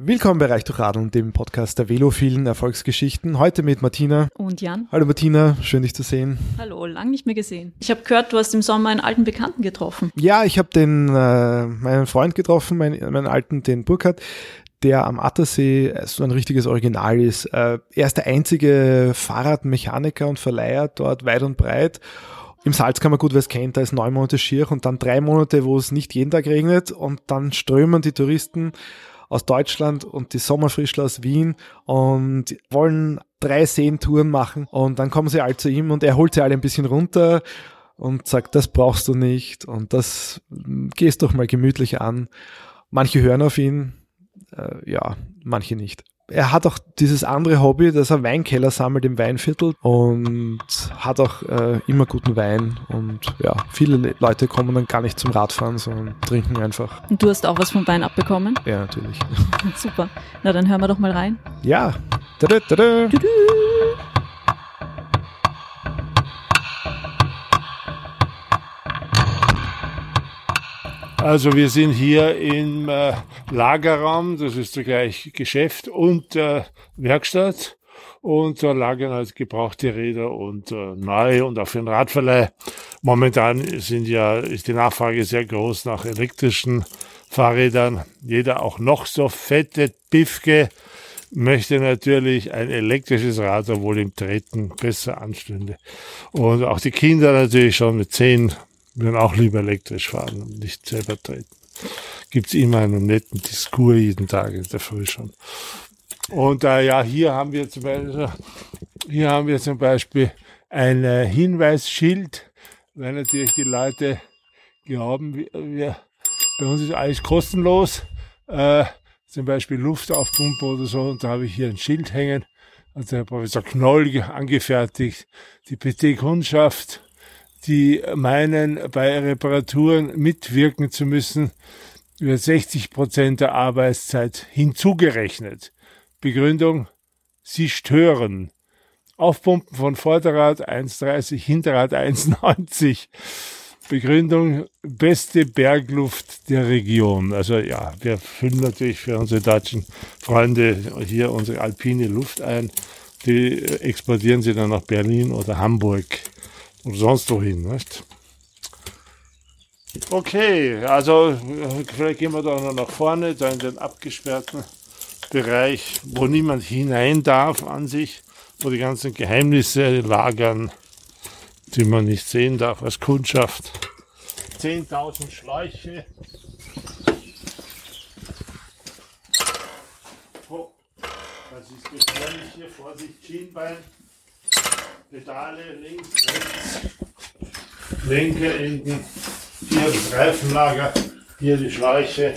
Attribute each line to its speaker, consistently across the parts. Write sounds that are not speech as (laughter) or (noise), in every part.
Speaker 1: Willkommen bei Reich durch Radeln, dem Podcast der velophilen Erfolgsgeschichten. Heute mit Martina.
Speaker 2: Und Jan.
Speaker 1: Hallo Martina, schön dich zu sehen.
Speaker 2: Hallo, lang nicht mehr gesehen. Ich habe gehört, du hast im Sommer einen alten Bekannten getroffen.
Speaker 1: Ja, ich habe den äh, meinen Freund getroffen, meinen, meinen alten, den Burkhardt, der am Attersee so ein richtiges Original ist. Äh, er ist der einzige Fahrradmechaniker und Verleiher dort weit und breit. Im Salzkammergut, wer es kennt, da ist neun Monate schier und dann drei Monate, wo es nicht jeden Tag regnet und dann strömen die Touristen aus Deutschland und die Sommerfrischler aus Wien und wollen drei Seentouren machen und dann kommen sie all zu ihm und er holt sie alle ein bisschen runter und sagt, das brauchst du nicht und das gehst doch mal gemütlich an. Manche hören auf ihn, äh, ja, manche nicht er hat auch dieses andere Hobby, dass er Weinkeller sammelt im Weinviertel und hat auch äh, immer guten Wein. Und ja, viele Leute kommen dann gar nicht zum Radfahren, sondern trinken einfach.
Speaker 2: Und du hast auch was vom Wein abbekommen?
Speaker 1: Ja, natürlich. (laughs)
Speaker 2: Super. Na, dann hören wir doch mal rein.
Speaker 1: Ja. Tada, tada. Tudu.
Speaker 3: Also wir sind hier im äh, Lagerraum, das ist zugleich Geschäft und äh, Werkstatt. Und da lagern halt gebrauchte Räder und äh, neue und auch für den Radverleih. Momentan sind ja, ist die Nachfrage sehr groß nach elektrischen Fahrrädern. Jeder auch noch so fette Biffke möchte natürlich ein elektrisches Rad, obwohl im Treten besser anstünde. Und auch die Kinder natürlich schon mit zehn würden auch lieber elektrisch fahren und nicht selber treten. Gibt's immer einen netten Diskur jeden Tag in der Früh schon. Und äh, ja, hier haben wir zum Beispiel, hier haben wir zum Beispiel ein äh, Hinweisschild, weil natürlich die Leute glauben, wir, wir, bei uns ist alles kostenlos, äh, zum Beispiel Luftaufpumpe oder so, und da habe ich hier ein Schild hängen, hat der Professor Knoll angefertigt, die PT-Kundschaft die meinen, bei Reparaturen mitwirken zu müssen, wird 60 Prozent der Arbeitszeit hinzugerechnet. Begründung, sie stören. Aufpumpen von Vorderrad 1,30, Hinterrad 1,90. Begründung, beste Bergluft der Region. Also ja, wir füllen natürlich für unsere deutschen Freunde hier unsere alpine Luft ein. Die exportieren sie dann nach Berlin oder Hamburg sonst wohin, nicht? Okay, also vielleicht gehen wir da noch nach vorne, da in den abgesperrten Bereich, wo niemand hinein darf an sich, wo die ganzen Geheimnisse lagern, die man nicht sehen darf als Kundschaft. 10.000 Schläuche. Oh, das ist gefährlich hier, Vorsicht, Schienbein. Pedale links, rechts, Lenker enden, hier das Reifenlager, hier die Schläuche,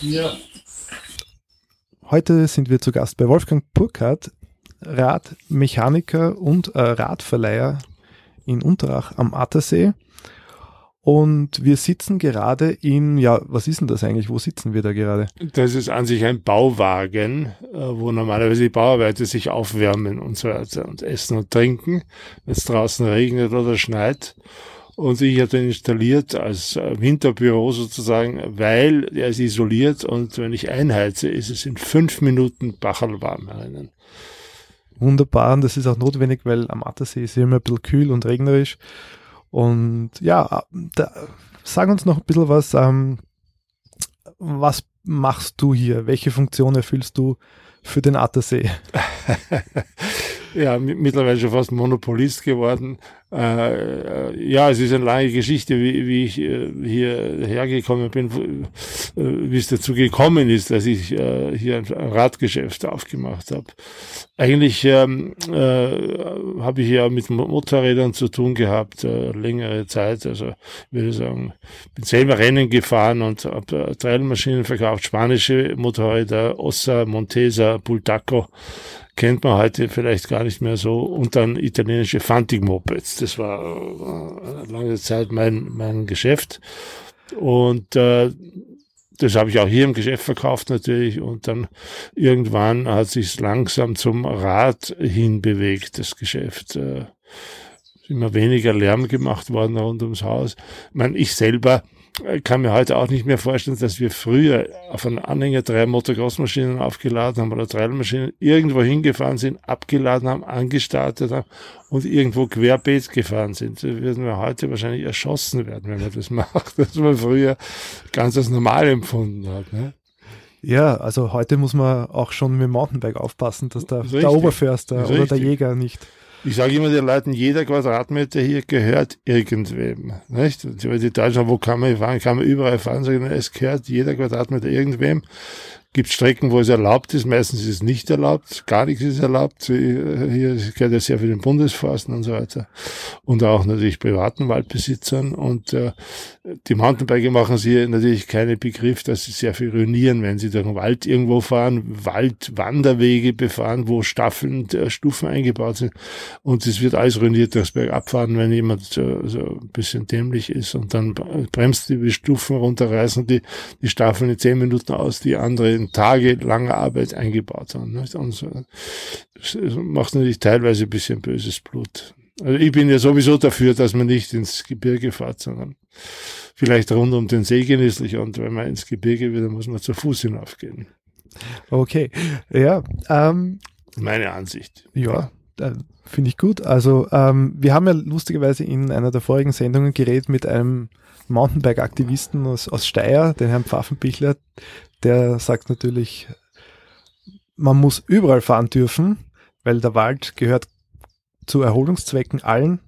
Speaker 3: hier.
Speaker 1: Heute sind wir zu Gast bei Wolfgang Burkhardt, Radmechaniker und äh, Radverleiher in Unterach am Attersee. Und wir sitzen gerade in, ja, was ist denn das eigentlich? Wo sitzen wir da gerade?
Speaker 3: Das ist an sich ein Bauwagen, äh, wo normalerweise die Bauarbeiter sich aufwärmen und so weiter und essen und trinken, wenn es draußen regnet oder schneit. Und ich habe den installiert als äh, Winterbüro sozusagen, weil er ist isoliert und wenn ich einheize, ist es in fünf Minuten bachelwarm herinnen.
Speaker 1: Wunderbar, und das ist auch notwendig, weil am Attersee ist es immer ein bisschen kühl und regnerisch. Und ja, da, sag uns noch ein bisschen was. Ähm, was machst du hier? Welche Funktion erfüllst du für den Attersee? (laughs)
Speaker 3: ja, mittlerweile schon fast Monopolist geworden. Äh, äh, ja, es ist eine lange Geschichte, wie, wie ich äh, hier hergekommen bin, äh, wie es dazu gekommen ist, dass ich äh, hier ein Radgeschäft aufgemacht habe. Eigentlich ähm, äh, habe ich ja mit Motorrädern zu tun gehabt, äh, längere Zeit. Also würde sagen, bin selber Rennen gefahren und habe äh, Trailmaschinen verkauft, spanische Motorräder, Ossa, Montesa, Bultaco kennt man heute vielleicht gar nicht mehr so. Und dann italienische Fantig-Mopeds. Das war äh, lange Zeit mein, mein Geschäft. Und äh, das habe ich auch hier im Geschäft verkauft natürlich. Und dann irgendwann hat sich langsam zum Rad hinbewegt, das Geschäft. Äh, immer weniger Lärm gemacht worden rund ums Haus. Ich meine, ich selber kann mir heute auch nicht mehr vorstellen, dass wir früher auf einen Anhänger drei Motocross-Maschinen aufgeladen haben oder Trailmaschinen, irgendwo hingefahren sind, abgeladen haben, angestartet haben und irgendwo querbeet gefahren sind. So würden wir heute wahrscheinlich erschossen werden, wenn man das (laughs) macht, das man früher ganz als normal empfunden hat. Ne?
Speaker 1: Ja, also heute muss man auch schon mit dem Mountainbike aufpassen, dass der, der Oberförster oder der Jäger nicht
Speaker 3: ich sage immer den Leuten, jeder Quadratmeter hier gehört irgendwem. Nicht? Die Deutschen, wo kann man fahren? Kann man überall fahren? Sagen, es gehört jeder Quadratmeter irgendwem gibt Strecken, wo es erlaubt ist, meistens ist es nicht erlaubt, gar nichts ist erlaubt. Hier gehört ja sehr für den Bundesforsten und so weiter. Und auch natürlich privaten Waldbesitzern. Und äh, die Mountainbiker machen sich natürlich keinen Begriff, dass sie sehr viel ruinieren, wenn sie durch den Wald irgendwo fahren, Waldwanderwege befahren, wo Staffeln, äh, Stufen eingebaut sind. Und es wird alles ruiniert durchs Bergabfahren, wenn jemand so, so ein bisschen dämlich ist und dann bremst die Stufen runterreißen die, die Staffeln in zehn Minuten aus, die andere tagelange Arbeit eingebaut haben. Nicht? Und so, das macht natürlich teilweise ein bisschen böses Blut. Also ich bin ja sowieso dafür, dass man nicht ins Gebirge fährt, sondern vielleicht rund um den See genüsslich und wenn man ins Gebirge will, dann muss man zu Fuß hinaufgehen.
Speaker 1: Okay, ja. Ähm,
Speaker 3: Meine Ansicht.
Speaker 1: Ja, äh, finde ich gut. Also ähm, wir haben ja lustigerweise in einer der vorigen Sendungen geredet mit einem Mountainbike-Aktivisten aus, aus Steyr, den Herrn Pfaffenbichler, der sagt natürlich, man muss überall fahren dürfen, weil der Wald gehört zu Erholungszwecken allen.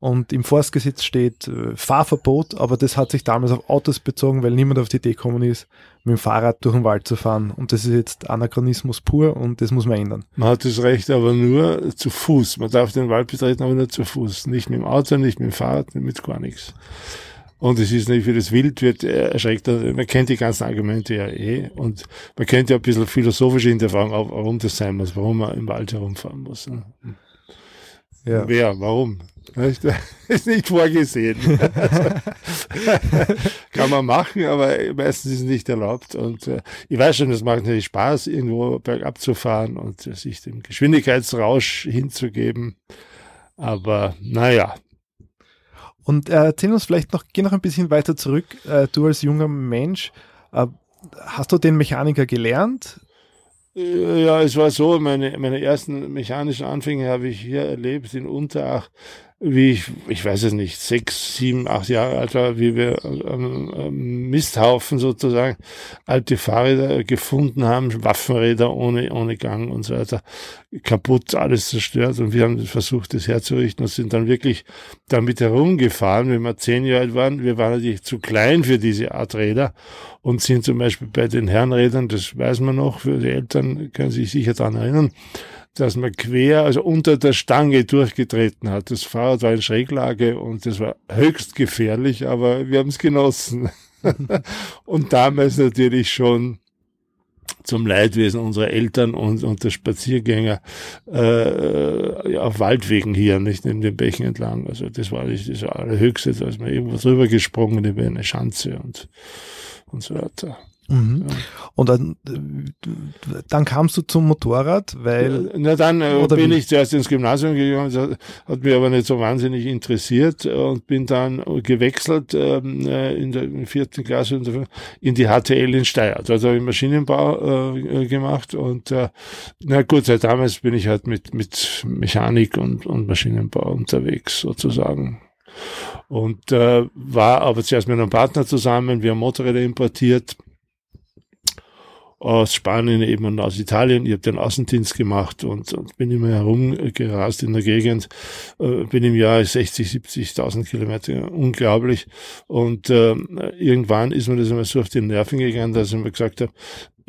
Speaker 1: Und im Forstgesetz steht äh, Fahrverbot, aber das hat sich damals auf Autos bezogen, weil niemand auf die Idee gekommen ist, mit dem Fahrrad durch den Wald zu fahren. Und das ist jetzt Anachronismus pur und das muss man ändern.
Speaker 3: Man hat das Recht aber nur zu Fuß. Man darf den Wald betreten, aber nur zu Fuß. Nicht mit dem Auto, nicht mit dem Fahrrad, mit gar nichts. Und es ist nicht für das Wild wird erschreckt. Man kennt die ganzen Argumente ja eh. Und man kennt ja ein bisschen philosophische hinterfragen, warum das sein muss, warum man im Wald herumfahren muss. Ne? Ja. Wer, warum? (laughs) ist nicht vorgesehen. (laughs) kann man machen, aber meistens ist es nicht erlaubt. Und äh, ich weiß schon, es macht natürlich Spaß, irgendwo bergab zu fahren und äh, sich dem Geschwindigkeitsrausch hinzugeben. Aber naja,
Speaker 1: und äh, erzähl uns vielleicht noch, geh noch ein bisschen weiter zurück. Äh, du als junger Mensch, äh, hast du den Mechaniker gelernt?
Speaker 3: Äh, ja, es war so, meine, meine ersten mechanischen Anfänge habe ich hier erlebt in Unterach wie ich, ich weiß es nicht, sechs, sieben, acht Jahre alt war, wie wir am, am Misthaufen sozusagen alte Fahrräder gefunden haben, Waffenräder ohne, ohne Gang und so weiter, kaputt, alles zerstört und wir haben versucht, das herzurichten und sind dann wirklich damit herumgefahren, wenn wir zehn Jahre alt waren. Wir waren natürlich zu klein für diese Art Räder und sind zum Beispiel bei den Herrenrädern, das weiß man noch, für die Eltern können sich sicher daran erinnern, dass man quer, also unter der Stange durchgetreten hat. Das Fahrrad war in Schräglage und das war höchst gefährlich, aber wir haben es genossen. (laughs) und damals natürlich schon zum Leidwesen unserer Eltern und, und der Spaziergänger äh, auf Waldwegen hier, nicht neben den Bächen entlang. Also das war nicht das Allerhöchste, da ist man irgendwo drüber gesprungen über eine Schanze und, und so weiter.
Speaker 1: Mhm. Ja. Und dann, dann kamst du zum Motorrad, weil.
Speaker 3: Na dann äh, bin wie? ich zuerst ins Gymnasium gegangen, das hat mich aber nicht so wahnsinnig interessiert und bin dann gewechselt ähm, äh, in der vierten Klasse in die HTL in Steyr. Also habe ich Maschinenbau äh, gemacht und äh, na gut, seit damals bin ich halt mit, mit Mechanik und, und Maschinenbau unterwegs sozusagen und äh, war aber zuerst mit einem Partner zusammen, wir haben Motorräder importiert aus Spanien eben und aus Italien. Ich habe den Außendienst gemacht und, und bin immer herumgerast in der Gegend. Äh, bin im Jahr 60, 70.000 Kilometer, unglaublich. Und äh, irgendwann ist mir das immer so auf die Nerven gegangen, dass ich mir gesagt habe,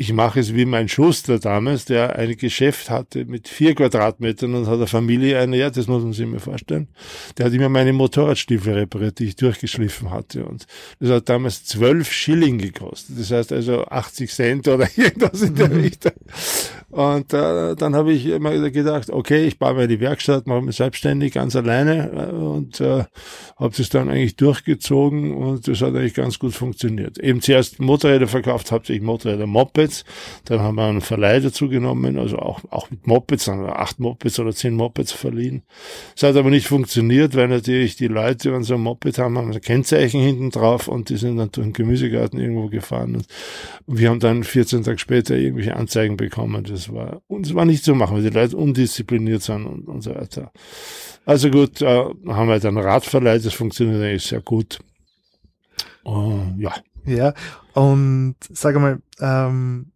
Speaker 3: ich mache es wie mein Schuster damals, der ein Geschäft hatte mit vier Quadratmetern und hat eine Familie eine, ja, das muss man sich mir vorstellen. Der hat immer meine Motorradstiefel repariert, die ich durchgeschliffen hatte. Und das hat damals zwölf Schilling gekostet. Das heißt also 80 Cent oder (laughs) irgendwas in der mhm. Richtung. Und äh, dann habe ich immer gedacht, okay, ich baue meine Werkstatt, mache mich selbstständig, ganz alleine äh, und äh, habe das dann eigentlich durchgezogen und das hat eigentlich ganz gut funktioniert. Eben zuerst Motorräder verkauft, hauptsächlich Motorräder, Moped Mopeds. Dann haben wir einen Verleih dazu genommen, also auch, auch mit Mopeds, haben wir acht Mopeds oder zehn Mopeds verliehen. Es hat aber nicht funktioniert, weil natürlich die Leute, wenn sie ein Moped haben, haben ein Kennzeichen hinten drauf und die sind dann durch den Gemüsegarten irgendwo gefahren. Und wir haben dann 14 Tage später irgendwelche Anzeigen bekommen. Das war, und es war nicht zu machen, weil die Leute undiszipliniert sind und, und so weiter. Also gut, äh, haben wir dann Radverleih, das funktioniert eigentlich sehr gut.
Speaker 1: Uh, ja. Ja, und sag mal, ähm,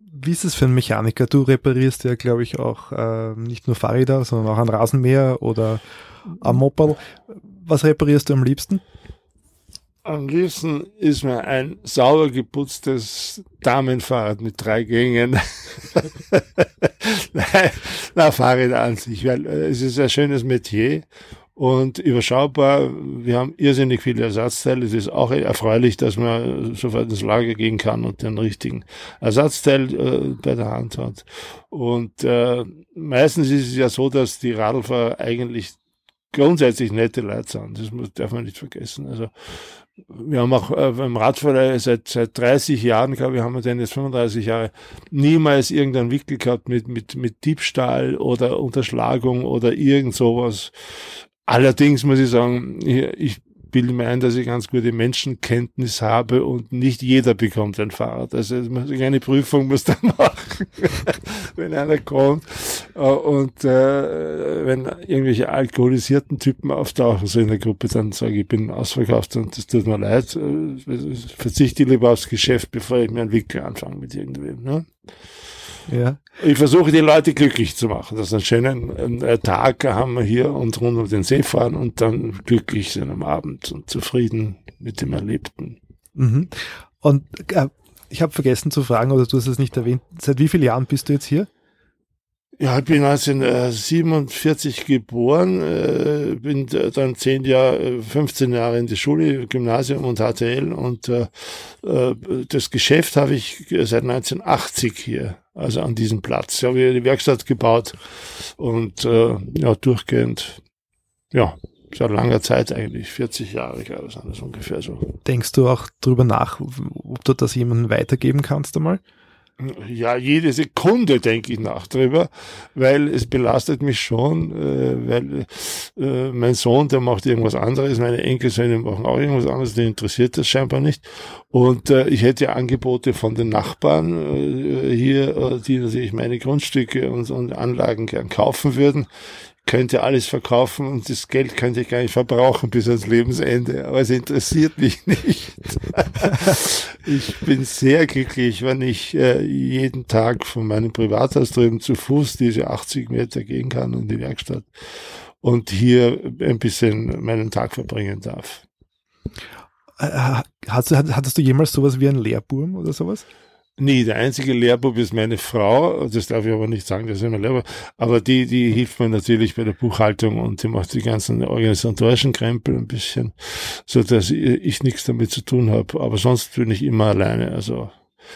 Speaker 1: wie ist es für einen Mechaniker? Du reparierst ja, glaube ich, auch äh, nicht nur Fahrräder, sondern auch ein Rasenmäher oder ein Moped. Was reparierst du am liebsten?
Speaker 3: Am liebsten ist mir ein sauber geputztes Damenfahrrad mit drei Gängen. (laughs) Nein, na, Fahrräder an sich, weil äh, es ist ein schönes Metier und überschaubar. Wir haben irrsinnig viele Ersatzteile. Es ist auch erfreulich, dass man sofort ins Lager gehen kann und den richtigen Ersatzteil äh, bei der Hand hat. Und äh, meistens ist es ja so, dass die Radlfahrer eigentlich grundsätzlich nette Leute sind. Das darf man nicht vergessen. Also wir haben auch äh, beim Radverleih seit, seit 30 Jahren, glaube ich, haben wir denn jetzt 35 Jahre, niemals irgendeinen Wickel gehabt mit, mit, mit Diebstahl oder Unterschlagung oder irgend sowas. Allerdings muss ich sagen, ich bilde mir ein, dass ich ganz gute Menschenkenntnis habe und nicht jeder bekommt ein Fahrrad. Also eine Prüfung muss da (laughs) machen, wenn einer kommt. Äh, und äh, wenn irgendwelche alkoholisierten Typen auftauchen, so in der Gruppe, dann sage ich, ich bin ausverkauft und das tut mir leid. Äh, verzichte lieber aufs Geschäft, bevor ich mir einen Wickel anfange mit irgendwem. Ne? Ja. Ich versuche die Leute glücklich zu machen, dass einen schönen äh, Tag haben wir hier und rund um den See fahren und dann glücklich sind am Abend und zufrieden mit dem Erlebten.
Speaker 1: Mhm. Und äh, ich habe vergessen zu fragen, oder du hast es nicht erwähnt, seit wie vielen Jahren bist du jetzt hier?
Speaker 3: Ja, ich bin 1947 geboren, äh, bin dann zehn Jahre, 15 Jahre in die Schule, Gymnasium und HTL und äh, äh, das Geschäft habe ich seit 1980 hier, also an diesem Platz. Ich habe die Werkstatt gebaut und äh, ja, durchgehend, ja, seit langer Zeit eigentlich, 40 Jahre, glaube ich, das ungefähr so.
Speaker 1: Denkst du auch drüber nach, ob du das jemandem weitergeben kannst einmal?
Speaker 3: Ja, jede Sekunde denke ich nach drüber, weil es belastet mich schon, äh, weil äh, mein Sohn, der macht irgendwas anderes, meine Enkelsöhne machen auch irgendwas anderes, den interessiert das scheinbar nicht. Und äh, ich hätte Angebote von den Nachbarn äh, hier, äh, die natürlich meine Grundstücke und, und Anlagen gern kaufen würden könnte alles verkaufen und das Geld könnte ich gar nicht verbrauchen bis ans Lebensende. Aber es interessiert mich (laughs) nicht. ich bin sehr glücklich, wenn ich äh, jeden Tag von meinem Privathaus drüben zu Fuß diese 80 Meter gehen kann in die Werkstatt und hier ein bisschen meinen Tag verbringen darf.
Speaker 1: Äh, du, hattest du jemals sowas wie einen Lehrburm oder sowas?
Speaker 3: Nee, der einzige Lehrbub ist meine Frau. Das darf ich aber nicht sagen, das ist immer Lehrbub. Aber die, die hilft mir natürlich bei der Buchhaltung und die macht die ganzen organisatorischen Krempel ein bisschen, so dass ich, ich nichts damit zu tun habe. Aber sonst bin ich immer alleine. Also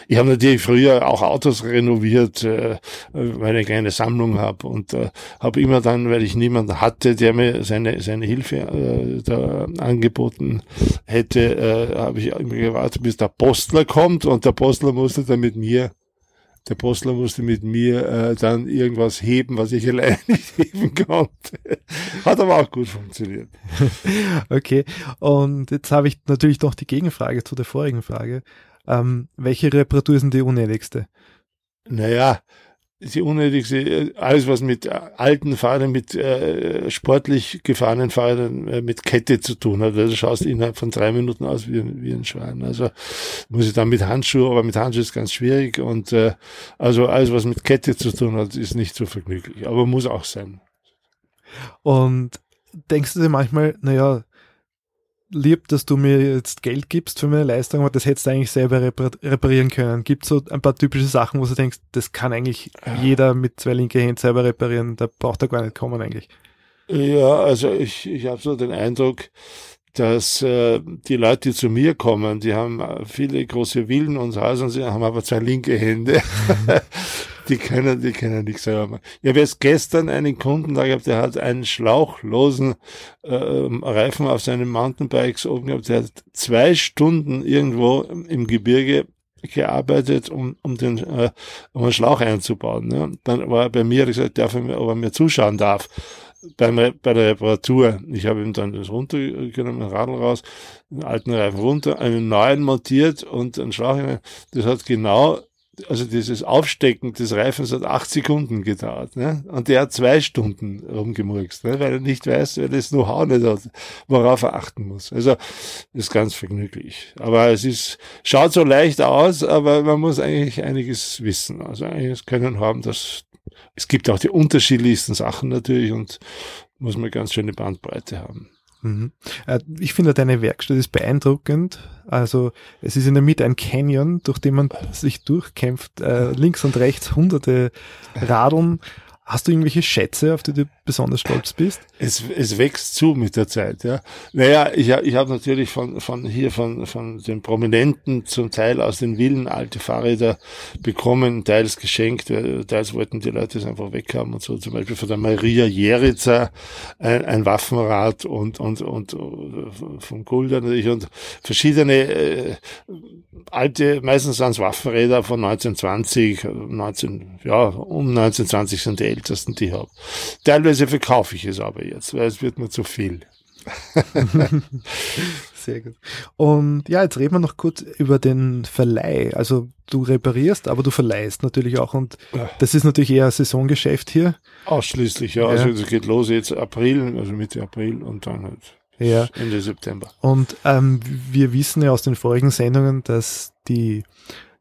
Speaker 3: ich habe natürlich früher auch Autos renoviert, äh, weil ich eine kleine Sammlung habe und äh, habe immer dann, weil ich niemanden hatte, der mir seine seine Hilfe äh, da angeboten hätte, äh, habe ich immer gewartet, bis der Postler kommt und der Postler musste dann mit mir der Postler musste mit mir äh, dann irgendwas heben, was ich (laughs) alleine nicht heben konnte. Hat aber auch gut funktioniert. (laughs)
Speaker 1: Okay, und jetzt habe ich natürlich noch die Gegenfrage zu der vorigen Frage. Ähm, welche Reparatur ist denn die unnötigste?
Speaker 3: Naja, die unnötigste, alles was mit alten Fahrern, mit äh, sportlich gefahrenen Fahrern äh, mit Kette zu tun hat. Also schaust (laughs) innerhalb von drei Minuten aus wie, wie ein Schwein. Also muss ich dann mit Handschuhe, aber mit Handschuhe ist ganz schwierig. Und äh, also alles, was mit Kette zu tun hat, ist nicht so vergnüglich, aber muss auch sein.
Speaker 1: Und denkst du dir manchmal, naja, lieb, dass du mir jetzt Geld gibst für meine Leistung, aber das hättest du eigentlich selber reparieren können. Gibt so ein paar typische Sachen, wo du denkst, das kann eigentlich jeder mit zwei linke Händen selber reparieren, da braucht er gar nicht kommen eigentlich.
Speaker 3: Ja, also ich, ich habe so den Eindruck, dass äh, die Leute, die zu mir kommen, die haben viele große Villen und Häuser und sie haben aber zwei linke Hände. (laughs) die können, die können nichts selber machen. Ich habe jetzt gestern einen Kunden da gehabt, der hat einen schlauchlosen äh, Reifen auf seinen Mountainbikes oben gehabt. Der hat zwei Stunden irgendwo im Gebirge gearbeitet, um, um den äh, um einen Schlauch einzubauen. Ne? Dann war er bei mir, gesagt, darf er mir, ob er mir zuschauen darf beim, bei der Reparatur. Ich habe ihm dann das runtergenommen, Radl raus, den alten Reifen runter, einen neuen montiert und einen Schlauch. Das hat genau also dieses Aufstecken des Reifens hat acht Sekunden gedauert. Ne? Und der hat zwei Stunden rumgemurkst, ne? weil er nicht weiß, wer das Know-how nicht hat, worauf er achten muss. Also ist ganz vergnüglich. Aber es ist, schaut so leicht aus, aber man muss eigentlich einiges wissen. Also einiges können haben, dass es gibt auch die unterschiedlichsten Sachen natürlich und muss man ganz schöne Bandbreite haben.
Speaker 1: Mhm. Äh, ich finde, deine Werkstatt ist beeindruckend. Also es ist in der Mitte ein Canyon, durch den man sich durchkämpft. Äh, links und rechts hunderte Radeln Hast du irgendwelche Schätze, auf die du besonders stolz bist?
Speaker 3: Es, es wächst zu mit der Zeit, ja. Naja, ich, ich habe natürlich von, von hier, von, von den Prominenten zum Teil aus den Villen alte Fahrräder bekommen, teils geschenkt, äh, teils wollten die Leute es einfach weghaben und so. Zum Beispiel von der Maria Jeritzer ein, ein Waffenrad und, und, und, und vom Gulda natürlich und verschiedene äh, alte, meistens es Waffenräder von 1920, 19, ja, um 1920 sind die ältesten, die ich habe. Teilweise verkaufe ich es aber jetzt, weil es wird mir zu viel. (laughs)
Speaker 1: Sehr gut. Und ja, jetzt reden wir noch kurz über den Verleih. Also du reparierst, aber du verleihst natürlich auch. Und das ist natürlich eher ein Saisongeschäft hier.
Speaker 3: Ausschließlich, ja. Also es geht los jetzt April, also Mitte April und dann halt ja. Ende September.
Speaker 1: Und ähm, wir wissen ja aus den vorigen Sendungen, dass die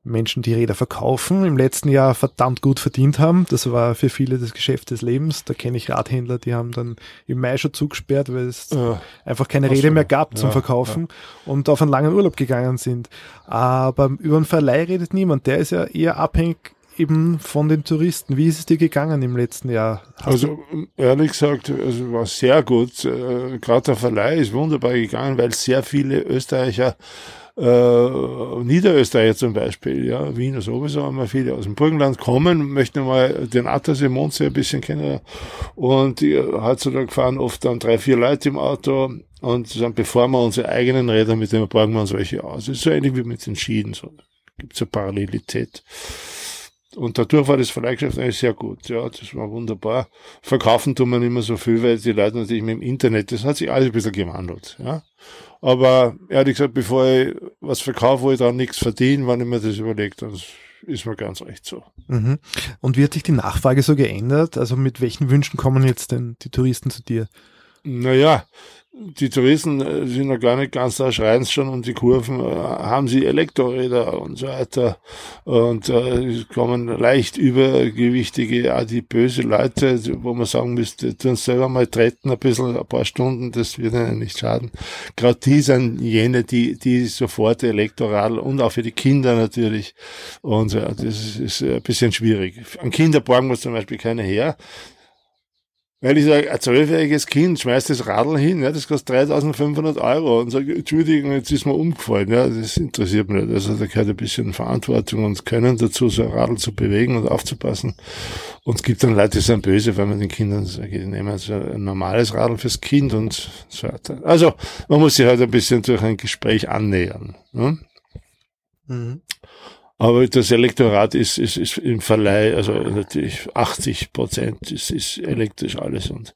Speaker 1: Menschen, die Räder verkaufen, im letzten Jahr verdammt gut verdient haben. Das war für viele das Geschäft des Lebens. Da kenne ich Radhändler, die haben dann im Mai schon zugesperrt, weil es ja. einfach keine Räder mehr gab zum ja, Verkaufen ja. und auf einen langen Urlaub gegangen sind. Aber über einen Verleih redet niemand. Der ist ja eher abhängig eben von den Touristen. Wie ist es dir gegangen im letzten Jahr?
Speaker 3: Hast also ehrlich gesagt, also war sehr gut. Äh, Gerade der Verleih ist wunderbar gegangen, weil sehr viele Österreicher äh, Niederösterreicher zum Beispiel, ja, Wiener sowieso, haben wir viele aus dem Burgenland kommen, möchten mal den Attersee Mondsee ein bisschen kennen und heutzutage fahren oft dann drei, vier Leute im Auto und dann bevor wir unsere eigenen Räder mit dem borgen wir uns welche aus. Das ist so ähnlich wie mit den Schienen, so gibt es eine Parallelität. Und dadurch war das Verleihgeschäft eigentlich sehr gut. Ja, das war wunderbar. Verkaufen tun wir nicht mehr so viel, weil die Leute natürlich mit dem Internet, das hat sich alles ein bisschen gewandelt. Ja. Aber ehrlich gesagt, bevor ich was verkaufe, wo ich dann nichts verdiene, wenn ich mir das überlege, dann ist mir ganz recht so.
Speaker 1: Mhm. Und wie hat sich die Nachfrage so geändert? Also mit welchen Wünschen kommen jetzt denn die Touristen zu dir?
Speaker 3: Naja, die Touristen äh, sind noch gar nicht ganz da, schreien schon um die Kurven, äh, haben sie Elektroräder und so weiter. Und äh, kommen leicht übergewichtige, adipöse Leute, wo man sagen müsste, tun selber mal treten, ein bisschen, ein paar Stunden, das wird ihnen nicht schaden. Gerade die sind jene, die, die sofort Elektorad und auch für die Kinder natürlich. Und ja, das ist, ist ein bisschen schwierig. An Kinder borgen wir zum Beispiel keine her. Weil ich sage, ein zwölfjähriges Kind schmeißt das Radl hin, ja, das kostet 3500 Euro und sagt, Entschuldigung, jetzt ist mir umgefallen. Ja, das interessiert mich nicht. Also da gehört ein bisschen Verantwortung und Können dazu, so ein Radl zu bewegen und aufzupassen. Und es gibt dann Leute, die sind böse, weil man den Kindern sagt, die nehmen so ein normales Radl fürs Kind und so weiter. Also man muss sich halt ein bisschen durch ein Gespräch annähern. Ne? Mhm. Aber das Elektorat ist, ist, ist im Verleih, also natürlich 80 Prozent ist, ist elektrisch alles. Und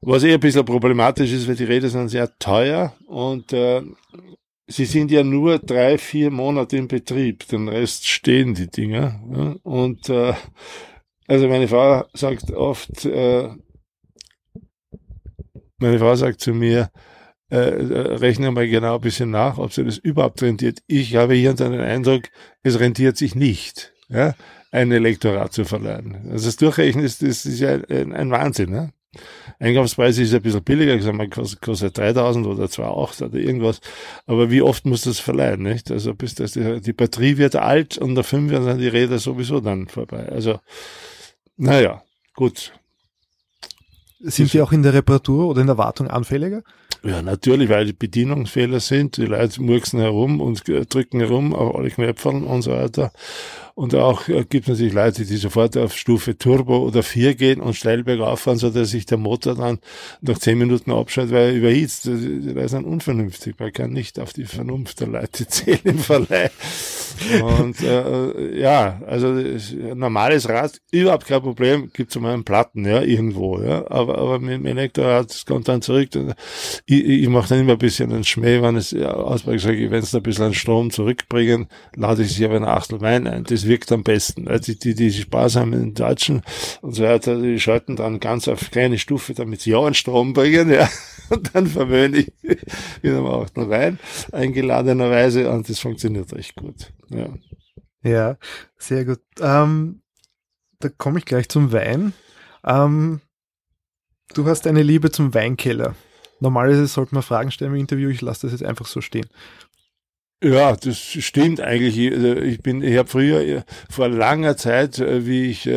Speaker 3: was eher ein bisschen problematisch ist, weil die Räder sind sehr teuer und äh, sie sind ja nur drei, vier Monate in Betrieb. Den Rest stehen die Dinger. Ja? Und äh, also meine Frau sagt oft, äh, meine Frau sagt zu mir, äh, rechne mal genau ein bisschen nach, ob sich das überhaupt rentiert. Ich habe hier den Eindruck, es rentiert sich nicht, ja, ein Elektorat zu verleihen. Also das Durchrechnen ist, das ist ja ein, ein Wahnsinn. Ne? Einkaufspreis ist ein bisschen billiger, ich sag mal, kostet, kostet 3000 oder 2,8 oder irgendwas. Aber wie oft muss das verleihen, nicht? Also bis das, die, die Batterie wird alt und nach fünf Jahren sind die Räder sowieso dann vorbei. Also, naja, gut.
Speaker 1: Sind die auch in der Reparatur oder in der Wartung anfälliger?
Speaker 3: Ja, natürlich, weil die Bedienungsfehler sind. Die Leute murksen herum und drücken herum auf alle Knöpfen und so weiter. Und auch äh, gibt es natürlich Leute, die sofort auf Stufe Turbo oder 4 gehen und schnell bergauf fahren, so dass sich der Motor dann nach 10 Minuten abschaltet, weil er überhitzt. Die Leute sind unvernünftig. Man kann nicht auf die Vernunft der Leute (laughs) zählen im Verleih. Und äh, ja, also normales Rad, überhaupt kein Problem, gibt's um einen Platten, ja, irgendwo, ja. Aber, aber mit dem Elektrorad, das kommt dann zurück. Ich, ich mache dann immer ein bisschen einen Schmäh, wenn es ja, ausbaut, sage wenn es ein bisschen an Strom zurückbringen, lade ich sich aber ein Achtel Wein ein. Das wirkt am besten. Also die, die, die sparsamen Deutschen und so weiter, die schalten dann ganz auf kleine Stufe, damit sie auch einen Strom bringen, ja. (laughs) Und dann verwöhne ich (laughs) wieder mal Achtel Wein, eingeladenerweise, und das funktioniert recht gut. Ja,
Speaker 1: ja sehr gut. Ähm, da komme ich gleich zum Wein. Ähm, du hast eine Liebe zum Weinkeller. Normalerweise sollte man Fragen stellen im Interview, ich lasse das jetzt einfach so stehen.
Speaker 3: Ja, das stimmt eigentlich. Ich bin, ich habe früher vor langer Zeit, äh, wie ich äh,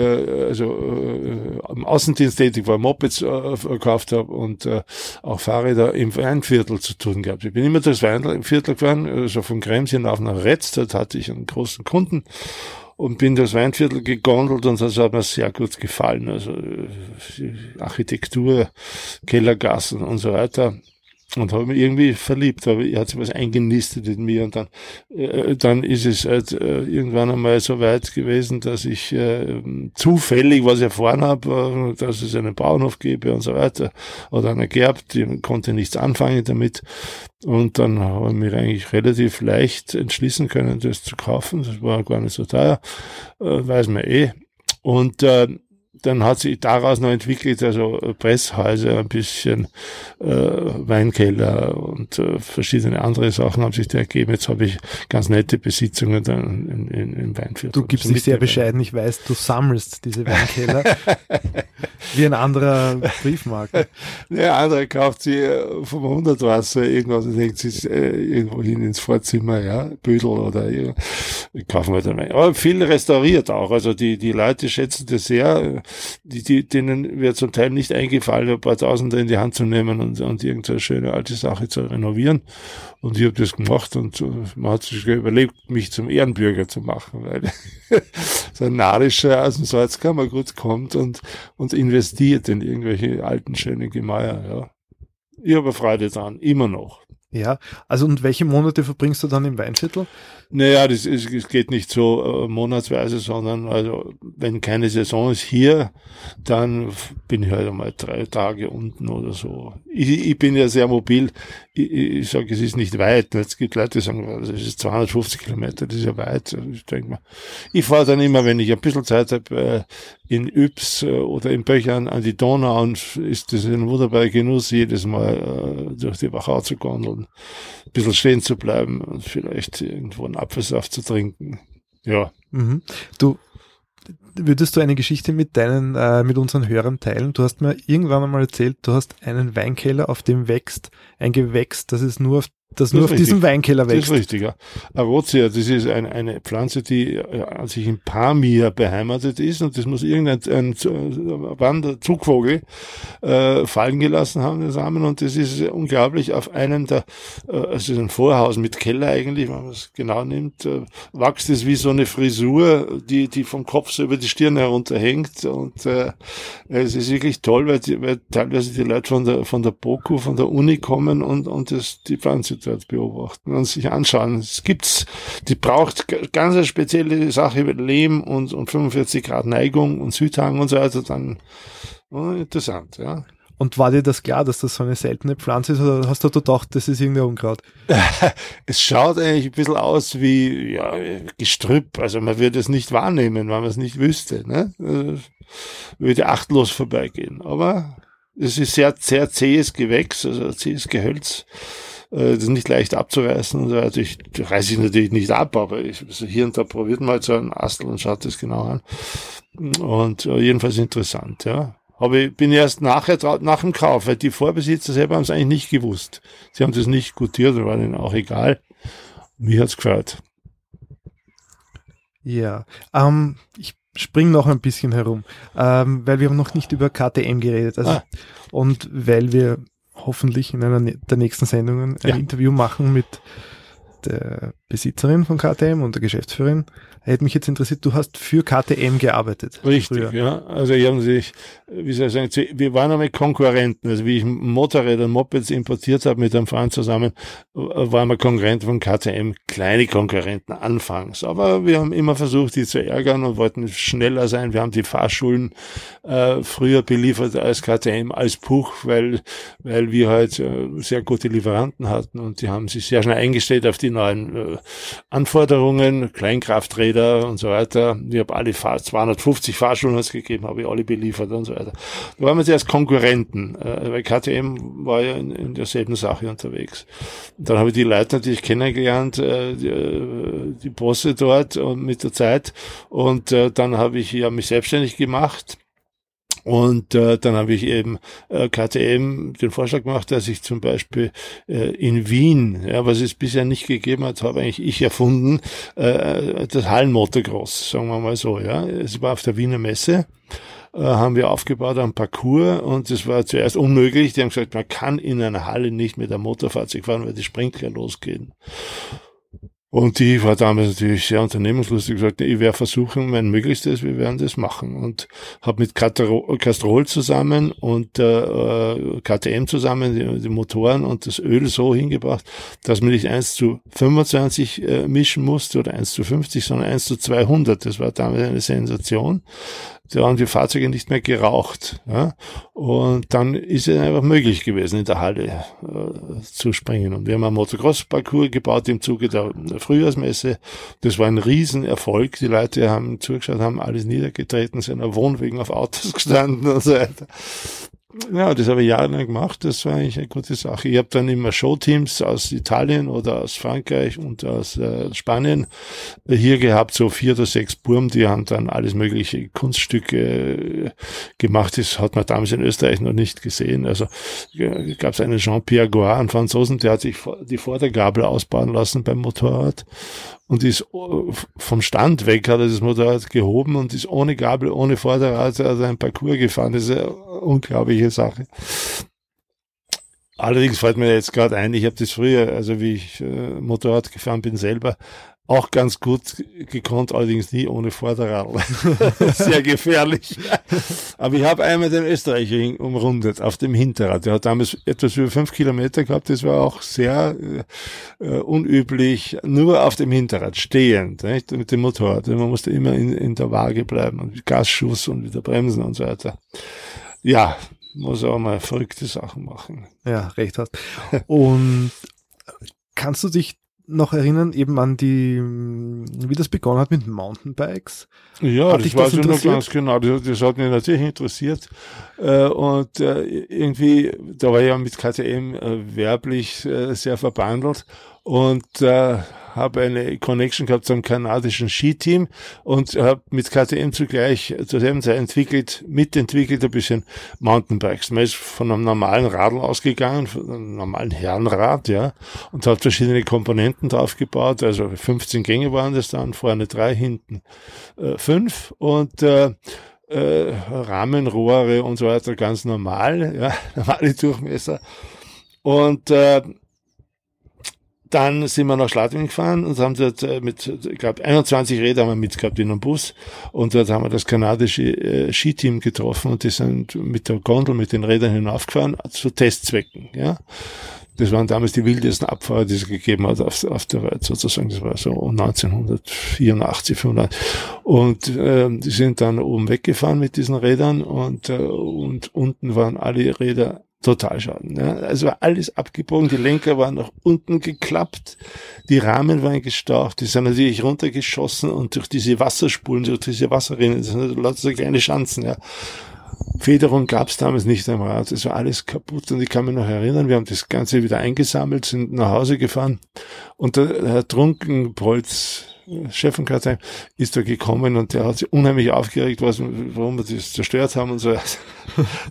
Speaker 3: also äh, am Außendienst tätig war, Mopeds verkauft habe und auch Fahrräder im Weinviertel zu tun gehabt. Ich bin immer durchs Weinviertel gefahren, also von Kremsien auf nach Retz, dort hatte ich einen großen Kunden und bin durchs Weinviertel gegondelt und das hat mir sehr gut gefallen. Also Architektur, Kellergassen und so weiter und habe mich irgendwie verliebt, aber er hat sich was eingenistet in mir. Und dann, äh, dann ist es halt, äh, irgendwann einmal so weit gewesen, dass ich äh, zufällig was erfahren habe, äh, dass es einen Bauernhof gebe und so weiter. Oder einer geerbt, die konnte nichts anfangen damit. Und dann habe ich mich eigentlich relativ leicht entschließen können, das zu kaufen, das war gar nicht so teuer, äh, weiß man eh. Und äh, dann hat sich daraus noch entwickelt, also Presshäuser, ein bisschen äh, Weinkeller und äh, verschiedene andere Sachen haben sich da ergeben. Jetzt habe ich ganz nette Besitzungen dann in, in, im Weinviertel.
Speaker 1: Du gibst dich sehr bescheiden, ich weiß, du sammelst diese Weinkeller wie ein anderer Briefmarke.
Speaker 3: Der (laughs) andere kauft sie äh, vom Hundertwasser irgendwas und denkt sich äh, irgendwo hin ins Vorzimmer, ja, Bödel oder kaufen wir dann Wein. Aber viel restauriert auch, also die, die Leute schätzen das sehr die, die, denen wird zum Teil nicht eingefallen, ein paar Tausender in die Hand zu nehmen und, und irgendeine schöne alte Sache zu renovieren. Und ich habe das gemacht und man hat sich überlegt, mich zum Ehrenbürger zu machen, weil (laughs) so ein Narischer aus dem Salzkammer gut kommt und, und investiert in irgendwelche alten, schönen Gemäuer. Ja. Ich habe Freude dran, immer noch.
Speaker 1: Ja, also und welche Monate verbringst du dann im Weinviertel?
Speaker 3: Naja, das, ist, das geht nicht so äh, monatsweise, sondern also wenn keine Saison ist hier, dann bin ich halt einmal drei Tage unten oder so. Ich, ich bin ja sehr mobil. Ich, ich sage, es ist nicht weit. Es gibt Leute, die sagen, also es ist 250 Kilometer, das ist ja weit. Ich denke mal, ich fahre dann immer, wenn ich ein bisschen Zeit habe, äh, in Yps äh, oder in Böchern an die Donau und ist das ein wunderbarer Genuss, jedes Mal äh, durch die Wachau zu gondeln, ein bisschen stehen zu bleiben und vielleicht irgendwo einen Apfelsaft zu trinken. Ja.
Speaker 1: Mhm. Du, würdest du eine Geschichte mit deinen, äh, mit unseren Hörern teilen? Du hast mir irgendwann einmal erzählt, du hast einen Weinkeller, auf dem wächst ein Gewächs, das ist nur auf das, das nur auf richtig. diesem Weinkeller wächst.
Speaker 3: Das ist richtig, ja. Arotia, das ist ein, eine Pflanze, die an sich in Pamir beheimatet ist und das muss irgendein ein Wander, Zugvogel äh, fallen gelassen haben, den Samen und das ist unglaublich auf einem der, äh, also ein Vorhaus mit Keller eigentlich, wenn man es genau nimmt, äh, wächst es wie so eine Frisur, die, die vom Kopf so über die Stirn herunterhängt und äh, es ist wirklich toll, weil, die, weil teilweise die Leute von der, von der BOKU, von der Uni kommen und, und das, die Pflanze dort beobachten und sich anschauen. Es gibt's, die braucht ganz eine spezielle Sache mit Lehm und, und 45 Grad Neigung und Südhang und so weiter, dann oh, interessant, ja.
Speaker 1: Und war dir das klar, dass das so eine seltene Pflanze ist oder hast du gedacht, das ist irgendein Unkraut? (laughs)
Speaker 3: es schaut eigentlich ein bisschen aus wie ja, Gestrüpp. Also man würde es nicht wahrnehmen, wenn man es nicht wüsste. Ne? Also, würde achtlos vorbeigehen. Aber es ist sehr, sehr zähes Gewächs, also zähes Gehölz. Äh, das ist nicht leicht abzureißen. Und also ich reiße ich natürlich nicht ab, aber ich, also hier und da probiert mal so einen Astel und schaut das genau an. Und äh, jedenfalls interessant, ja. Aber ich bin erst nachher nach dem Kauf, weil die Vorbesitzer selber haben es eigentlich nicht gewusst. Sie haben das nicht gutiert, war ihnen auch egal. Mir hat's gefällt.
Speaker 1: Ja, ähm, ich spring noch ein bisschen herum, ähm, weil wir haben noch nicht über KTM geredet. Also, ah. Und weil wir hoffentlich in einer der nächsten Sendungen ein ja. Interview machen mit der Besitzerin von KTM und der Geschäftsführerin. Hätte mich jetzt interessiert, du hast für KTM gearbeitet.
Speaker 3: Richtig, früher. ja. Also ich haben sich, wie soll ich sagen, wir waren einmal Konkurrenten. Also wie ich Motorräder und Mopeds importiert habe mit einem Freund zusammen, waren wir Konkurrenten von KTM, kleine Konkurrenten anfangs. Aber wir haben immer versucht, die zu ärgern und wollten schneller sein. Wir haben die Fahrschulen äh, früher beliefert als KTM, als Puch, weil, weil wir halt äh, sehr gute Lieferanten hatten und die haben sich sehr schnell eingestellt auf die neuen äh, Anforderungen, Kleinkrafträder und so weiter. Ich habe alle Fahr 250 Fahrschulen gegeben, habe ich alle beliefert und so weiter. Da waren wir zuerst Konkurrenten, äh, weil KTM war ja in, in derselben Sache unterwegs. Und dann habe ich die Leute natürlich kennengelernt, äh, die, äh, die Bosse dort und mit der Zeit. Und äh, dann habe ich ja mich selbstständig gemacht und äh, dann habe ich eben äh, KTM den Vorschlag gemacht, dass ich zum Beispiel äh, in Wien, ja, was es bisher nicht gegeben hat, habe eigentlich ich erfunden, äh, das Hallenmotocross, sagen wir mal so. Ja, Es war auf der Wiener Messe äh, haben wir aufgebaut am Parcours und es war zuerst unmöglich. Die haben gesagt, man kann in einer Halle nicht mit einem Motorfahrzeug fahren, weil die Sprinkler losgehen. Und die war damals natürlich sehr unternehmungslustig gesagt, ich werde versuchen, mein Möglichstes, wir werden das machen. Und habe mit Castrol zusammen und äh, KTM zusammen die, die, Motoren und das Öl so hingebracht, dass man nicht 1 zu 25 äh, mischen musste oder 1 zu 50, sondern 1 zu 200. Das war damals eine Sensation da haben die Fahrzeuge nicht mehr geraucht. Ja? Und dann ist es einfach möglich gewesen, in der Halle äh, zu springen. Und wir haben einen Motocross-Parcours gebaut im Zuge der Frühjahrsmesse. Das war ein Riesenerfolg. Die Leute haben zugeschaut, haben alles niedergetreten, sind auf Wohnwegen auf Autos (laughs) gestanden und so weiter. Ja, das habe ich jahrelang gemacht. Das war eigentlich eine gute Sache. Ich habe dann immer Showteams aus Italien oder aus Frankreich und aus äh, Spanien hier gehabt, so vier oder sechs Burm, die haben dann alles mögliche Kunststücke äh, gemacht. Das hat man damals in Österreich noch nicht gesehen. Also äh, gab es einen Jean-Pierre Goard, einen Franzosen, der hat sich die Vordergabel ausbauen lassen beim Motorrad und ist äh, vom Stand weg, hat er das Motorrad gehoben und ist ohne Gabel, ohne Vorderrad also ein Parcours gefahren. Das ist unglaubliche Sache. Allerdings fällt mir jetzt gerade ein, ich habe das früher, also wie ich äh, Motorrad gefahren bin selber, auch ganz gut gekonnt, allerdings nie ohne Vorderrad. (laughs) Sehr gefährlich. Aber ich habe einmal den Österreicher umrundet auf dem Hinterrad. Der hat damals etwas über fünf Kilometer gehabt. Das war auch sehr äh, unüblich. Nur auf dem Hinterrad, stehend, nicht? mit dem Motorrad. Man musste immer in, in der Waage bleiben und Gasschuss und wieder bremsen und so weiter. Ja, muss auch mal verrückte Sachen machen.
Speaker 1: Ja, recht hast. Und kannst du dich noch erinnern, eben an die, wie das begonnen hat mit Mountainbikes.
Speaker 3: Ja, hat das weiß ich noch ganz genau. Das, das, hat mich natürlich interessiert. Äh, und äh, irgendwie, da war ich ja mit KTM äh, werblich sehr verbandelt und äh, habe eine Connection gehabt zum kanadischen Skiteam und habe mit KTM zugleich zur selben Zeit entwickelt, mitentwickelt ein bisschen Mountainbikes. Man ist von einem normalen Radl ausgegangen, von einem normalen Herrenrad, ja, und hat verschiedene Komponenten draufgebaut. Also 15 Gänge waren das dann, vorne drei, hinten äh, fünf und äh, äh, Rahmenrohre und so weiter ganz normal, ja, (laughs) normale Durchmesser. Und äh, dann sind wir nach Schladming gefahren und haben dort äh, mit, ich glaube, 21 Räder haben wir mitgehabt in einem Bus. Und dort haben wir das kanadische äh, Skiteam getroffen und die sind mit der Gondel, mit den Rädern hinaufgefahren zu Testzwecken. Ja, Das waren damals die wildesten Abfahrer, die es gegeben hat auf, auf der Welt sozusagen. Das war so 1984, 85. Und äh, die sind dann oben weggefahren mit diesen Rädern und, äh, und unten waren alle Räder Totalschaden. Ja. Also alles abgebogen, die Lenker waren nach unten geklappt, die Rahmen waren gestaucht, die sind natürlich runtergeschossen und durch diese Wasserspulen, durch diese Wasserrinnen, das sind lauter so kleine Schanzen, ja. Federung gab es damals nicht am Rad, es war alles kaputt und ich kann mich noch erinnern, wir haben das Ganze wieder eingesammelt, sind nach Hause gefahren und der Herr Trunkenpolz, Chef von KTM, ist da gekommen und der hat sich unheimlich aufgeregt, was, warum wir das zerstört haben und so.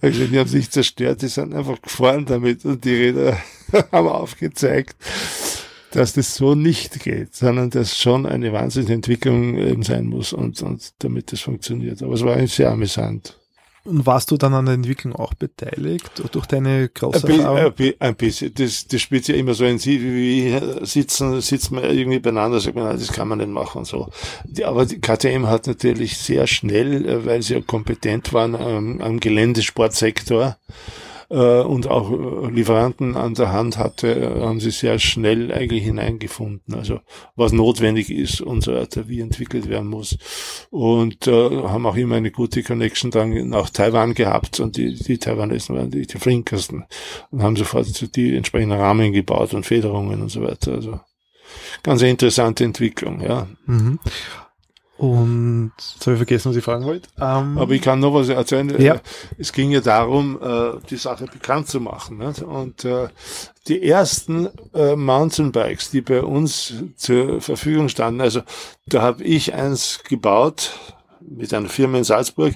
Speaker 3: Also, (laughs) die haben sich zerstört, die sind einfach gefahren damit und die Räder (laughs) haben aufgezeigt, dass das so nicht geht, sondern dass schon eine wahnsinnige Entwicklung eben sein muss und, und damit das funktioniert. Aber es war sehr amüsant.
Speaker 1: Und warst du dann an der Entwicklung auch beteiligt durch deine große ein Erfahrung?
Speaker 3: Ein bisschen. Das, das spielt ja immer so in sie, wie sitzen, sitzt man irgendwie beieinander, sagt man, das kann man nicht machen und so. Aber die KTM hat natürlich sehr schnell, äh, weil sie ja kompetent waren am, am Geländesportsektor, äh, und auch äh, Lieferanten an der Hand hatte, äh, haben sie sehr schnell eigentlich hineingefunden. Also was notwendig ist und so weiter, wie entwickelt werden muss. Und äh, haben auch immer eine gute Connection dann nach Taiwan gehabt und die, die Taiwanesen waren die, die flinkesten und haben sofort die entsprechenden Rahmen gebaut und Federungen und so weiter. Also ganz interessante Entwicklung, ja. Mhm.
Speaker 1: Und jetzt habe ich vergessen, was ich fragen wollte.
Speaker 3: Ähm, Aber ich kann noch was erzählen. Ja. Es ging ja darum, äh, die Sache bekannt zu machen. Nicht? Und äh, die ersten äh, Mountainbikes, die bei uns zur Verfügung standen, also da habe ich eins gebaut mit einer Firma in Salzburg.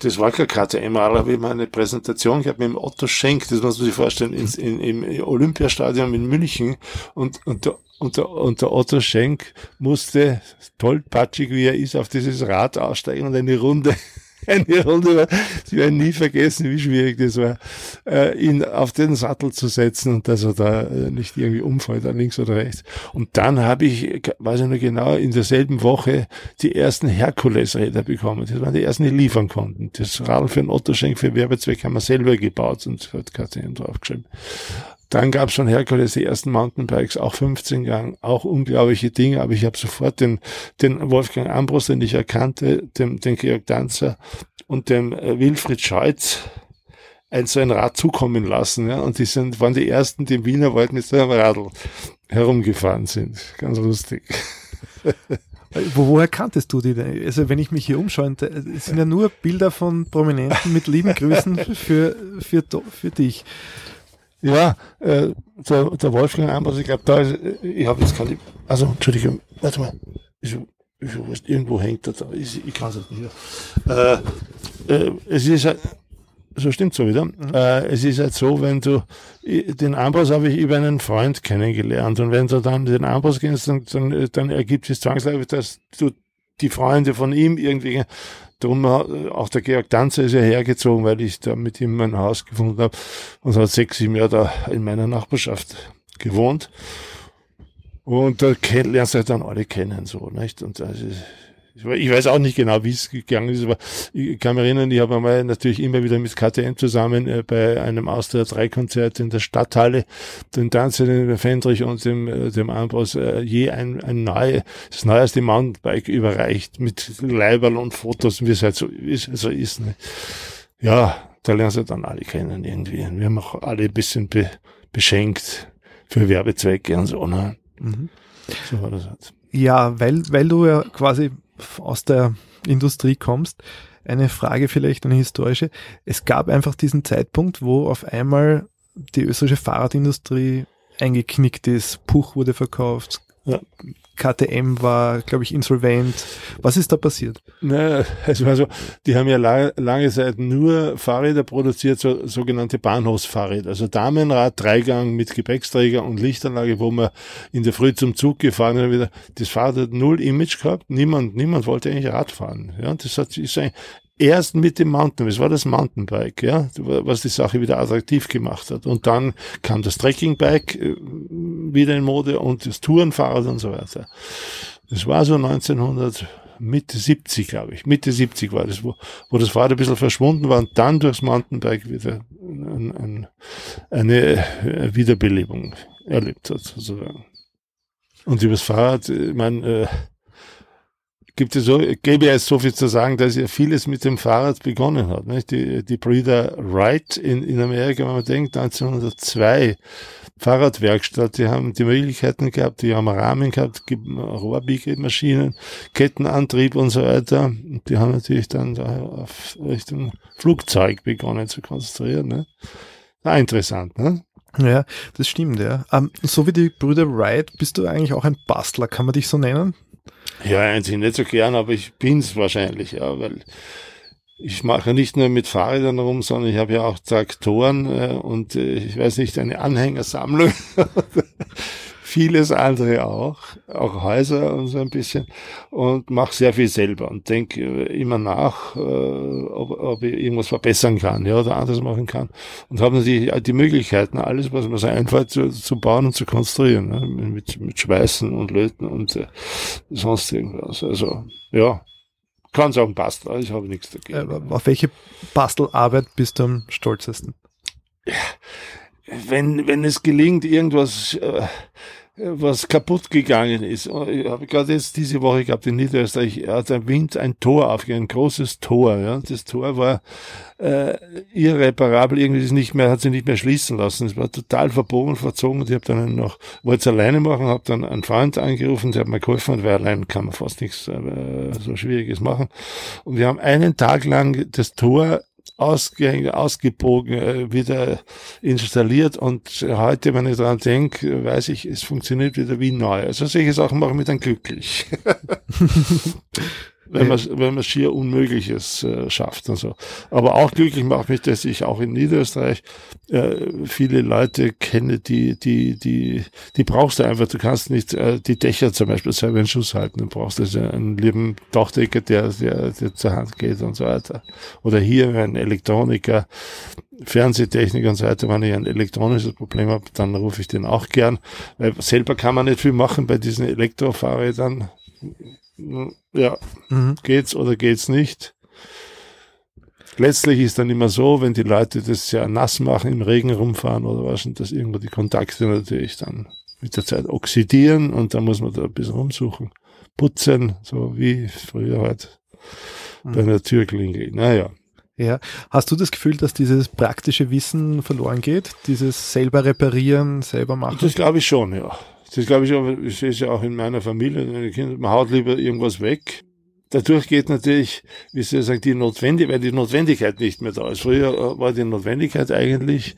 Speaker 3: Das war kein KTM, aber habe ich mal eine Präsentation gehabt mit dem Otto Schenk, das muss man sich vorstellen, in, in, im Olympiastadion in München. Und, und der und der, und der Otto Schenk musste, tollpatschig wie er ist, auf dieses Rad aussteigen und eine Runde, eine Runde, war, sie werden nie vergessen, wie schwierig das war, äh, ihn auf den Sattel zu setzen und dass er da äh, nicht irgendwie umfällt, da links oder rechts. Und dann habe ich, weiß ich noch genau, in derselben Woche die ersten Herkules-Räder bekommen. Das waren die ersten, die liefern konnten. Das Radl für den Otto Schenk für Werbezweck haben wir selber gebaut und hat KTM draufgeschrieben. Dann gab es von Herkules die ersten Mountainbikes, auch 15 Gang, auch unglaubliche Dinge, aber ich habe sofort den, den Wolfgang Ambros, den ich erkannte, dem, den Georg Danzer und dem äh, Wilfried Scheutz ein so ein Rad zukommen lassen. Ja? Und die sind, waren die ersten, die im Wienerwald mit so einem Radl herumgefahren sind. Ganz lustig. (laughs)
Speaker 1: Wo, woher kanntest du die denn? Also wenn ich mich hier umschaue, es sind ja nur Bilder von Prominenten mit lieben Grüßen (laughs) für, für, für dich.
Speaker 3: Ja, äh, der, der Wolfgang Ambers, ich glaube, da ist, ich habe jetzt keine, also, Entschuldigung, warte mal, ich, ich, irgendwo hängt er da, ich, ich kann es nicht mehr. Äh, äh, es ist halt, so stimmt so wieder. Mhm. Äh, es ist halt so, wenn du, den Ambros habe ich über einen Freund kennengelernt und wenn du dann den Ambros kennst, dann, dann, dann ergibt es zwangsläufig, dass du die Freunde von ihm irgendwie Drum auch der Georg Danzer ist ja hergezogen, weil ich da mit ihm mein Haus gefunden habe und hat sechs, sieben Jahre da in meiner Nachbarschaft gewohnt. Und da lernst du halt dann alle kennen, so, nicht? Und das ist, ich weiß auch nicht genau, wie es gegangen ist, aber ich kann mich erinnern, ich habe einmal natürlich immer wieder mit KTM zusammen äh, bei einem Austria 3 Konzert in der Stadthalle den Tanzer, den Fendrich und dem, äh, dem Ambros äh, je ein, ein neue, das neueste Mountainbike überreicht mit Leiberl und Fotos, wie es halt so, wie es so ist. Ne? Ja, da lernst du dann alle kennen irgendwie. Wir haben auch alle ein bisschen be, beschenkt für Werbezwecke und so. Ne? Mhm.
Speaker 1: So war das halt. Ja, weil, weil du ja quasi aus der Industrie kommst, eine Frage vielleicht, eine historische. Es gab einfach diesen Zeitpunkt, wo auf einmal die österreichische Fahrradindustrie eingeknickt ist, Puch wurde verkauft, ja. KTM war, glaube ich, insolvent. Was ist da passiert?
Speaker 3: Naja, also, also die haben ja la lange Zeit nur Fahrräder produziert, so, sogenannte Bahnhofsfahrräder. Also Damenrad, Dreigang mit Gepäcksträger und Lichtanlage, wo man in der Früh zum Zug gefahren ist. Wieder. Das Fahrrad hat null Image gehabt. Niemand, niemand wollte eigentlich Rad fahren. Ja, das hat, ist ein, erst mit dem Mountain, es war das Mountainbike, ja, was die Sache wieder attraktiv gemacht hat. Und dann kam das Trekkingbike äh, wieder in Mode und das Tourenfahrrad und so weiter. Das war so 1900, Mitte 70, glaube ich. Mitte 70 war das, wo, wo das Fahrrad ein bisschen verschwunden war und dann durchs Mountainbike wieder ein, ein, eine Wiederbelebung erlebt hat, sozusagen. Und übers Fahrrad, ich meine, äh, gibt es so, gäbe es so viel zu sagen, dass ja vieles mit dem Fahrrad begonnen hat. Nicht? Die, die Breeder Wright in, in Amerika, wenn man denkt, 1902 Fahrradwerkstatt, die haben die Möglichkeiten gehabt, die haben Rahmen gehabt, Rohrbiegelmaschinen, Kettenantrieb und so weiter. Die haben natürlich dann da auf Richtung Flugzeug begonnen zu konstruieren. Ne? Ja, interessant, ne?
Speaker 1: Ja, das stimmt, ja. Um, ähm, so wie die Brüder Wright, bist du eigentlich auch ein Bastler, kann man dich so nennen?
Speaker 3: Ja, eigentlich nicht so gern, aber ich bin's wahrscheinlich, ja, weil ich mache nicht nur mit Fahrrädern rum, sondern ich habe ja auch Traktoren äh, und äh, ich weiß nicht, eine Anhängersammlung. (laughs) vieles andere auch, auch Häuser und so ein bisschen und mache sehr viel selber und denke immer nach, äh, ob, ob ich irgendwas verbessern kann ja, oder anders machen kann und habe natürlich die Möglichkeiten, alles, was mir so einfällt, zu, zu bauen und zu konstruieren, ne? mit, mit Schweißen und Löten und äh, sonst irgendwas. Also ja, kann sagen, passt, ich habe nichts dagegen.
Speaker 1: Äh, auf welche Bastelarbeit bist du am stolzesten?
Speaker 3: Wenn, wenn es gelingt, irgendwas, äh, was kaputt gegangen ist. Ich habe gerade jetzt diese Woche gehabt in Niederösterreich, hat der Wind ein Tor aufgegangen, ein großes Tor. Ja. Das Tor war äh, irreparabel, irgendwie ist nicht mehr, hat sich nicht mehr schließen lassen. Es war total verbogen, verzogen und ich habe dann noch, wollte es alleine machen, habe dann einen Freund angerufen, der hat mir geholfen, weil allein kann man fast nichts äh, so Schwieriges machen. Und wir haben einen Tag lang das Tor ausgehängt, ausgebogen, äh, wieder installiert und heute, wenn ich daran denke, weiß ich, es funktioniert wieder wie neu. Also solche Sachen machen mich dann glücklich. (laughs) wenn man, wenn man schier Unmögliches äh, schafft und so. Aber auch glücklich macht mich, dass ich auch in Niederösterreich äh, viele Leute kenne, die, die, die, die brauchst du einfach. Du kannst nicht äh, die Dächer zum Beispiel selber in Schuss halten. Du brauchst also einen lieben Dachdecker, der, der, der zur Hand geht und so weiter. Oder hier ein Elektroniker, Fernsehtechnik und so weiter, wenn ich ein elektronisches Problem habe, dann rufe ich den auch gern. Weil selber kann man nicht viel machen bei diesen Elektrofahrrädern ja, mhm. geht's oder geht's nicht. Letztlich ist dann immer so, wenn die Leute das sehr nass machen, im Regen rumfahren oder was, und dass irgendwo die Kontakte natürlich dann mit der Zeit oxidieren und dann muss man da ein bisschen rumsuchen. Putzen, so wie früher halt mhm. bei einer Türklinge. Naja.
Speaker 1: Ja. Hast du das Gefühl, dass dieses praktische Wissen verloren geht? Dieses selber reparieren, selber machen?
Speaker 3: Das glaube ich schon, ja. Das glaube ich, sehe es ja auch in meiner Familie, meine Kinder, man haut lieber irgendwas weg. Dadurch geht natürlich, wie soll ich sagen, die Notwendigkeit, weil die Notwendigkeit nicht mehr da ist. Früher äh, war die Notwendigkeit eigentlich,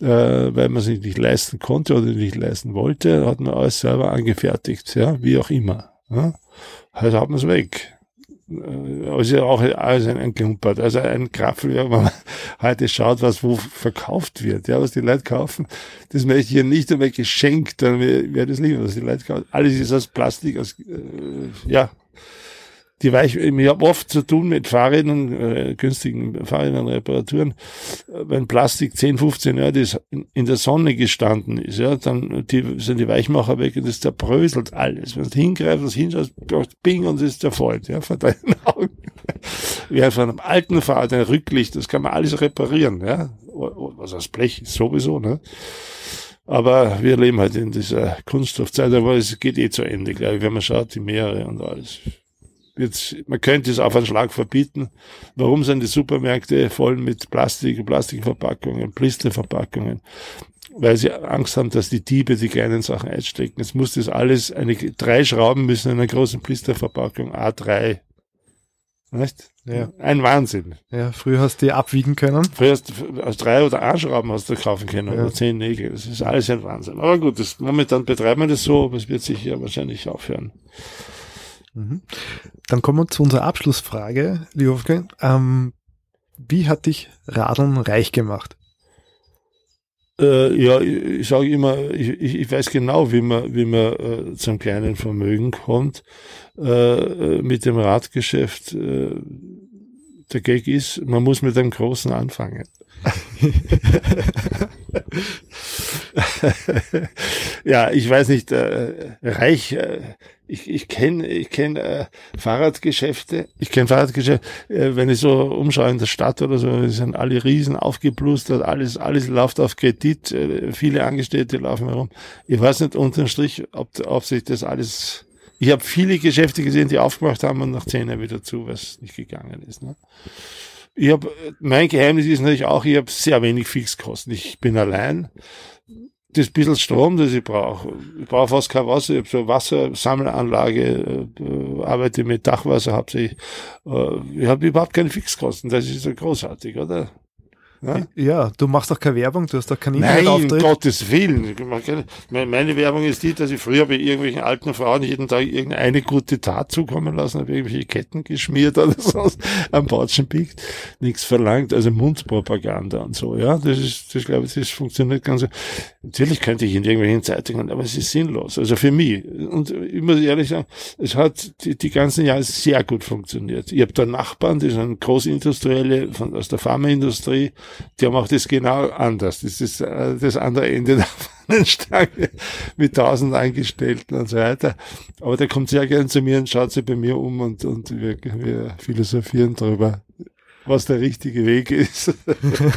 Speaker 3: äh, weil man sich nicht leisten konnte oder nicht leisten wollte, hat man alles selber angefertigt, ja, wie auch immer. Ja. Heute hat man es weg. Also auch alles ein, ein Klumpert, also ein Kraftwerk, wenn man (laughs) heute schaut, was wo verkauft wird, ja, was die Leute kaufen, das möchte ich hier nicht einmal geschenkt, dann wäre das lieber, was die Leute kaufen. Alles ist aus Plastik, aus, äh, ja, die Weich, ich habe oft zu tun mit Fahrrädern, äh, günstigen Fahrrädern, Reparaturen, wenn Plastik 10, 15 Jahre das in der Sonne gestanden ist, ja, dann die, sind die Weichmacher weg und das zerbröselt alles. Wenn du hingreifst, das hinschaust, bing und es ist zerfällt, ja, vor deinen (laughs) Augen. Wie von einem alten Fahrrad, ein Rücklicht, das kann man alles reparieren, ja. Was aus Blech ist sowieso, ne. Aber wir leben halt in dieser Kunststoffzeit, aber es geht eh zu Ende, glaube ich, wenn man schaut, die Meere und alles. Jetzt, man könnte es auf einen Schlag verbieten. Warum sind die Supermärkte voll mit Plastik, Plastikverpackungen, Blisterverpackungen? Weil sie Angst haben, dass die Diebe die kleinen Sachen einstecken. Jetzt muss das alles, eine, drei Schrauben müssen in einer großen Blisterverpackung A3. Nicht? Ja. Ein Wahnsinn.
Speaker 1: Ja, früher hast du die abwiegen können.
Speaker 3: Früher hast du aus drei oder A-Schrauben hast du kaufen können ja. oder zehn Nägel. Das ist alles ein Wahnsinn. Aber gut, das, momentan betreiben wir das so, aber es wird sich ja wahrscheinlich aufhören.
Speaker 1: Mhm. Dann kommen wir zu unserer Abschlussfrage, lieber. Ähm, wie hat dich Radeln reich gemacht?
Speaker 3: Äh, ja, ich, sage immer, ich, ich, weiß genau, wie man, wie man äh, zum kleinen Vermögen kommt. Äh, mit dem Radgeschäft, äh, der Gag ist, man muss mit einem Großen anfangen. (laughs) ja, ich weiß nicht, äh, reich, äh, ich, ich kenne ich kenn, äh, Fahrradgeschäfte, ich kenne Fahrradgeschäfte, äh, wenn ich so umschaue in der Stadt oder so, sind alle riesen aufgeblustert, alles, alles läuft auf Kredit, äh, viele Angestellte laufen herum. Ich weiß nicht unterm Strich, ob, ob sich das alles, ich habe viele Geschäfte gesehen, die aufgemacht haben und nach zehn Jahren wieder zu, was nicht gegangen ist. Ne? Ich habe, mein Geheimnis ist natürlich auch, ich habe sehr wenig Fixkosten. Ich bin allein. Das bisschen Strom, das ich brauche. Ich brauche fast kein Wasser. Ich habe so eine Wassersammelanlage, äh, arbeite mit Dachwasser hauptsächlich. Äh, ich habe überhaupt keine Fixkosten. Das ist so großartig, oder?
Speaker 1: Ja? ja, du machst doch keine Werbung, du hast doch keinen.
Speaker 3: Nein, um Gottes Willen. Meine Werbung ist die, dass ich früher bei irgendwelchen alten Frauen jeden Tag irgendeine gute Tat zukommen lassen habe, irgendwelche Ketten geschmiert oder (laughs) so am Bautschen biegt, nichts verlangt, also Mundpropaganda und so, ja. Das ist, das glaube ich, das funktioniert ganz, natürlich könnte ich in irgendwelchen Zeitungen, aber es ist sinnlos, also für mich. Und ich muss ehrlich sagen, es hat die, die ganzen Jahre sehr gut funktioniert. Ich habe da Nachbarn, die sind Großindustrielle von, aus der Pharmaindustrie, die haben auch das genau anders. Das ist äh, das andere Ende (laughs) der Fahnenstange mit tausend Angestellten und so weiter. Aber der kommt sehr gern zu mir und schaut sich bei mir um und, und wir, wir philosophieren darüber, was der richtige Weg ist.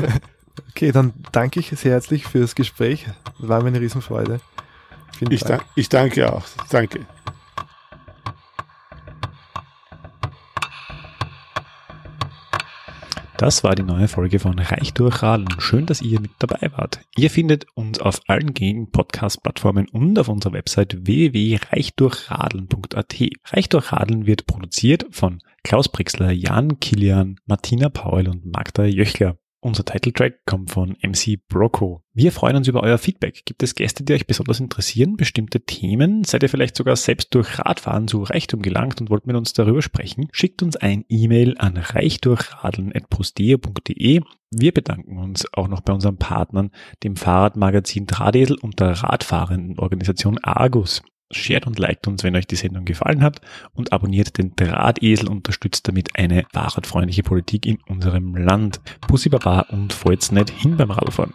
Speaker 3: (laughs)
Speaker 1: okay, dann danke ich sehr herzlich für das Gespräch. War mir eine Riesenfreude.
Speaker 3: Ich, Dank. ich danke auch. Danke.
Speaker 4: Das war die neue Folge von Reich durch Radeln. Schön, dass ihr mit dabei wart. Ihr findet uns auf allen gängigen Podcast-Plattformen und auf unserer Website www.reichdurchradeln.at. Reich durch Radeln wird produziert von Klaus Brixler, Jan Kilian, Martina Paul und Magda Jöchler. Unser Titeltrack kommt von MC Broco. Wir freuen uns über euer Feedback. Gibt es Gäste, die euch besonders interessieren? Bestimmte Themen? Seid ihr vielleicht sogar selbst durch Radfahren zu Reichtum gelangt und wollt mit uns darüber sprechen? Schickt uns ein E-Mail an reichdurchradeln.posteo.de. Wir bedanken uns auch noch bei unseren Partnern, dem Fahrradmagazin Drahdesel und der radfahrenden Organisation Argus shared und liked uns, wenn euch die Sendung gefallen hat und abonniert den Drahtesel, unterstützt damit eine fahrradfreundliche Politik in unserem Land. Pussy Baba und fallt's nicht hin beim Radfahren.